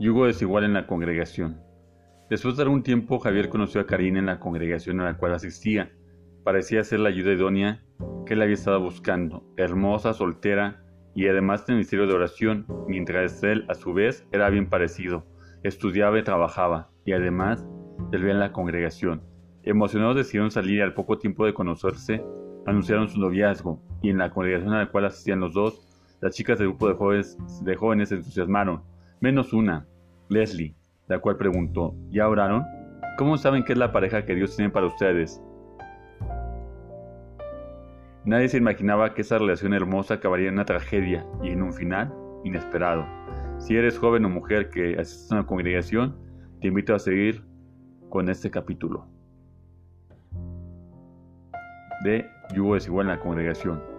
Yugo desigual en la congregación. Después de algún tiempo, Javier conoció a Karina en la congregación a la cual asistía. Parecía ser la ayuda idónea que él había estado buscando, hermosa, soltera y además de ministerio de oración, mientras él, a su vez, era bien parecido, estudiaba y trabajaba, y además servía en la congregación. Emocionados decidieron salir y al poco tiempo de conocerse, anunciaron su noviazgo, y en la congregación a la cual asistían los dos, las chicas del grupo de jóvenes se entusiasmaron, menos una, Leslie, la cual preguntó, ¿ya oraron? ¿Cómo saben que es la pareja que Dios tiene para ustedes? Nadie se imaginaba que esa relación hermosa acabaría en una tragedia y en un final inesperado. Si eres joven o mujer que asiste a una congregación, te invito a seguir con este capítulo de Yugo desigual en la congregación.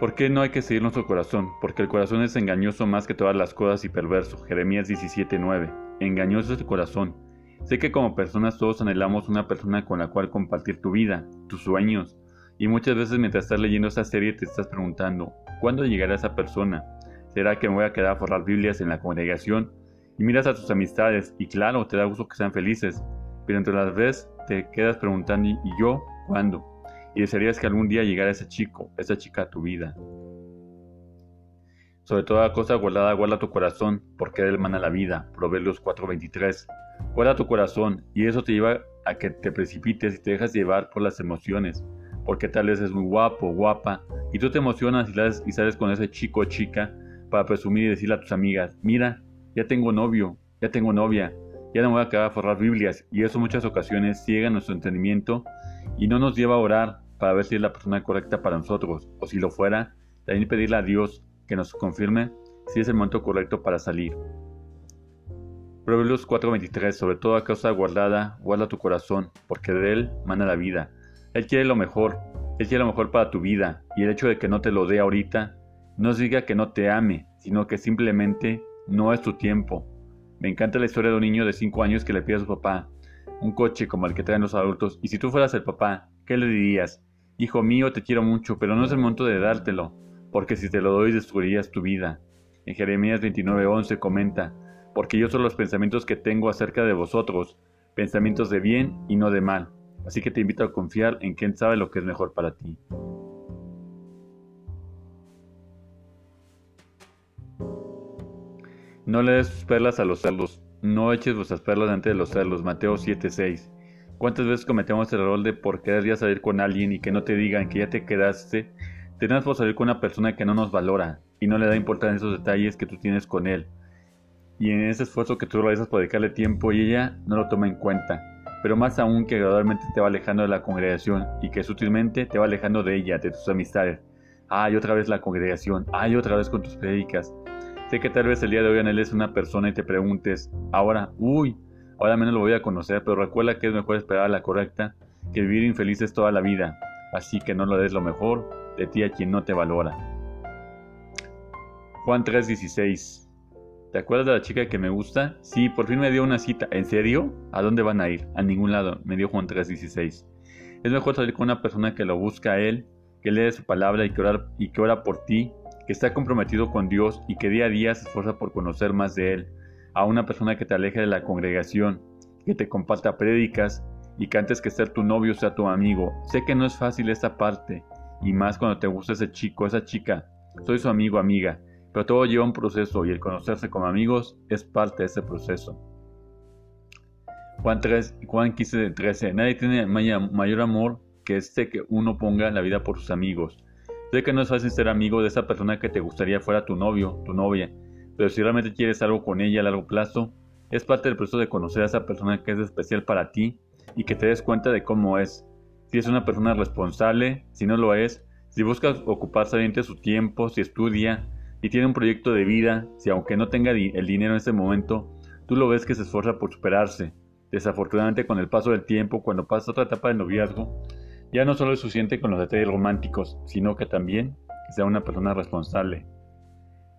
¿Por qué no hay que seguir nuestro corazón? Porque el corazón es engañoso más que todas las cosas y perverso. Jeremías 17:9. Engañoso es el corazón. Sé que como personas todos anhelamos una persona con la cual compartir tu vida, tus sueños. Y muchas veces mientras estás leyendo esta serie te estás preguntando, ¿cuándo llegará esa persona? ¿Será que me voy a quedar a forrar Biblias en la congregación? Y miras a tus amistades y claro, te da gusto que sean felices. Pero entre las veces te quedas preguntando, ¿y yo cuándo? Y desearías que algún día llegara ese chico, esa chica a tu vida. Sobre toda cosa guardada, guarda tu corazón, porque él mana la vida. Proverbios 4:23. Guarda tu corazón, y eso te lleva a que te precipites y te dejas llevar por las emociones, porque tal vez es muy guapo, guapa, y tú te emocionas y, y sales con ese chico o chica para presumir y decirle a tus amigas, mira, ya tengo novio, ya tengo novia, ya no voy a quedar a forrar Biblias, y eso muchas ocasiones ciega nuestro entendimiento y no nos lleva a orar para ver si es la persona correcta para nosotros, o si lo fuera, también pedirle a Dios que nos confirme si es el momento correcto para salir. Proverbios 4:23 Sobre toda causa guardada, guarda tu corazón, porque de él mana la vida. Él quiere lo mejor, él quiere lo mejor para tu vida, y el hecho de que no te lo dé ahorita, no diga que no te ame, sino que simplemente no es tu tiempo. Me encanta la historia de un niño de 5 años que le pide a su papá, un coche como el que traen los adultos, y si tú fueras el papá, ¿qué le dirías? Hijo mío, te quiero mucho, pero no es el momento de dártelo, porque si te lo doy destruirías tu vida. En Jeremías 29:11 comenta, porque yo son los pensamientos que tengo acerca de vosotros, pensamientos de bien y no de mal. Así que te invito a confiar en quien sabe lo que es mejor para ti. No le des tus perlas a los cerdos, no eches vuestras perlas delante de los cerdos. Mateo 7:6. ¿Cuántas veces cometemos el error de por querer ya salir con alguien y que no te digan que ya te quedaste? Tenemos por salir con una persona que no nos valora y no le da importancia a esos detalles que tú tienes con él. Y en ese esfuerzo que tú realizas por dedicarle tiempo y ella no lo toma en cuenta. Pero más aún que gradualmente te va alejando de la congregación y que sutilmente te va alejando de ella, de tus amistades. Ay, otra vez la congregación. Ay, otra vez con tus prédicas. Sé que tal vez el día de hoy anheles una persona y te preguntes, ahora, uy, ahora menos lo voy a conocer, pero recuerda que es mejor esperar a la correcta que vivir infelices toda la vida. Así que no lo des lo mejor de ti a quien no te valora. Juan 3:16 ¿Te acuerdas de la chica que me gusta? Sí, por fin me dio una cita. ¿En serio? ¿A dónde van a ir? A ningún lado, me dio Juan 3:16. Es mejor salir con una persona que lo busca a él, que lee su palabra y que, y que ora por ti que está comprometido con Dios y que día a día se esfuerza por conocer más de Él, a una persona que te aleje de la congregación, que te comparta prédicas y que antes que ser tu novio sea tu amigo. Sé que no es fácil esta parte, y más cuando te gusta ese chico, esa chica. Soy su amigo, amiga, pero todo lleva un proceso y el conocerse como amigos es parte de ese proceso. Juan 3, Juan 15, 13. Nadie tiene mayor amor que este que uno ponga la vida por sus amigos. Sé que no es fácil ser amigo de esa persona que te gustaría fuera tu novio, tu novia, pero si realmente quieres algo con ella a largo plazo, es parte del proceso de conocer a esa persona que es especial para ti y que te des cuenta de cómo es. Si es una persona responsable, si no lo es, si busca ocupar sabiamente su tiempo, si estudia, y tiene un proyecto de vida, si aunque no tenga el dinero en ese momento, tú lo ves que se esfuerza por superarse. Desafortunadamente con el paso del tiempo, cuando pasa otra etapa de noviazgo, ya no solo es suficiente con los detalles románticos, sino que también sea una persona responsable.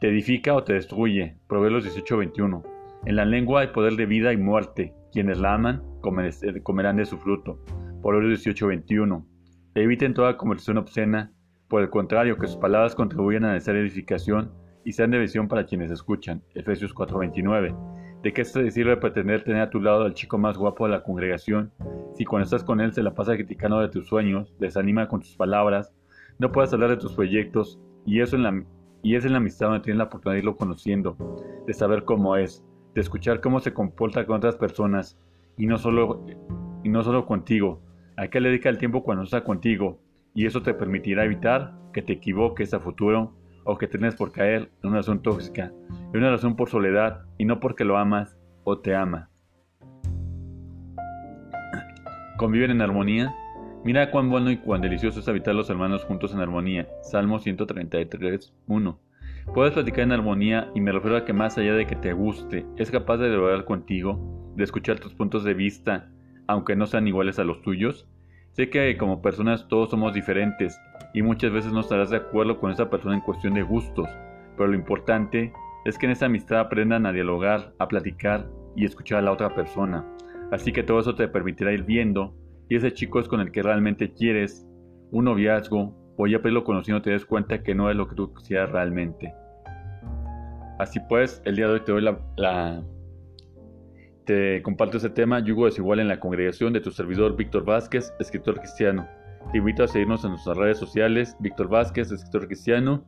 Te edifica o te destruye. Proverbios 18:21. En la lengua hay poder de vida y muerte. Quienes la aman eh, comerán de su fruto. Proverbios 18:21. Eviten toda conversación obscena. Por el contrario, que sus palabras contribuyan a necesaria edificación y sean de visión para quienes escuchan. Efesios 4:29. ¿De qué te sirve pretender tener a tu lado al chico más guapo de la congregación si cuando estás con él se la pasa criticando de tus sueños, desanima con tus palabras, no puedes hablar de tus proyectos y eso en la y es en la amistad donde tienes la oportunidad de irlo conociendo, de saber cómo es, de escuchar cómo se comporta con otras personas y no solo, y no solo contigo. ¿A qué le dedica el tiempo cuando está contigo? Y eso te permitirá evitar que te equivoques a futuro o que tengas por caer en una razón tóxica, en una razón por soledad y no porque lo amas o te ama. ¿Conviven en armonía? Mira cuán bueno y cuán delicioso es habitar los hermanos juntos en armonía. Salmo 133, 1. Puedes platicar en armonía y me refiero a que más allá de que te guste, es capaz de dialogar contigo, de escuchar tus puntos de vista, aunque no sean iguales a los tuyos. Sé que como personas todos somos diferentes y muchas veces no estarás de acuerdo con esa persona en cuestión de gustos, pero lo importante es que en esa amistad aprendan a dialogar, a platicar y escuchar a la otra persona. Así que todo eso te permitirá ir viendo y ese chico es con el que realmente quieres un noviazgo o ya pues lo conociendo te das cuenta que no es lo que tú quisieras realmente. Así pues, el día de hoy te doy la, te comparto ese tema, yugo desigual en la congregación de tu servidor Víctor Vázquez, escritor cristiano. Te invito a seguirnos en nuestras redes sociales, Víctor Vázquez, escritor cristiano,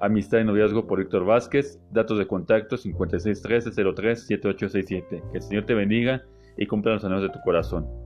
Amistad y Noviazgo por Víctor Vázquez, datos de contacto 5613 03 7867. Que el Señor te bendiga y cumpla los anhelos de tu corazón.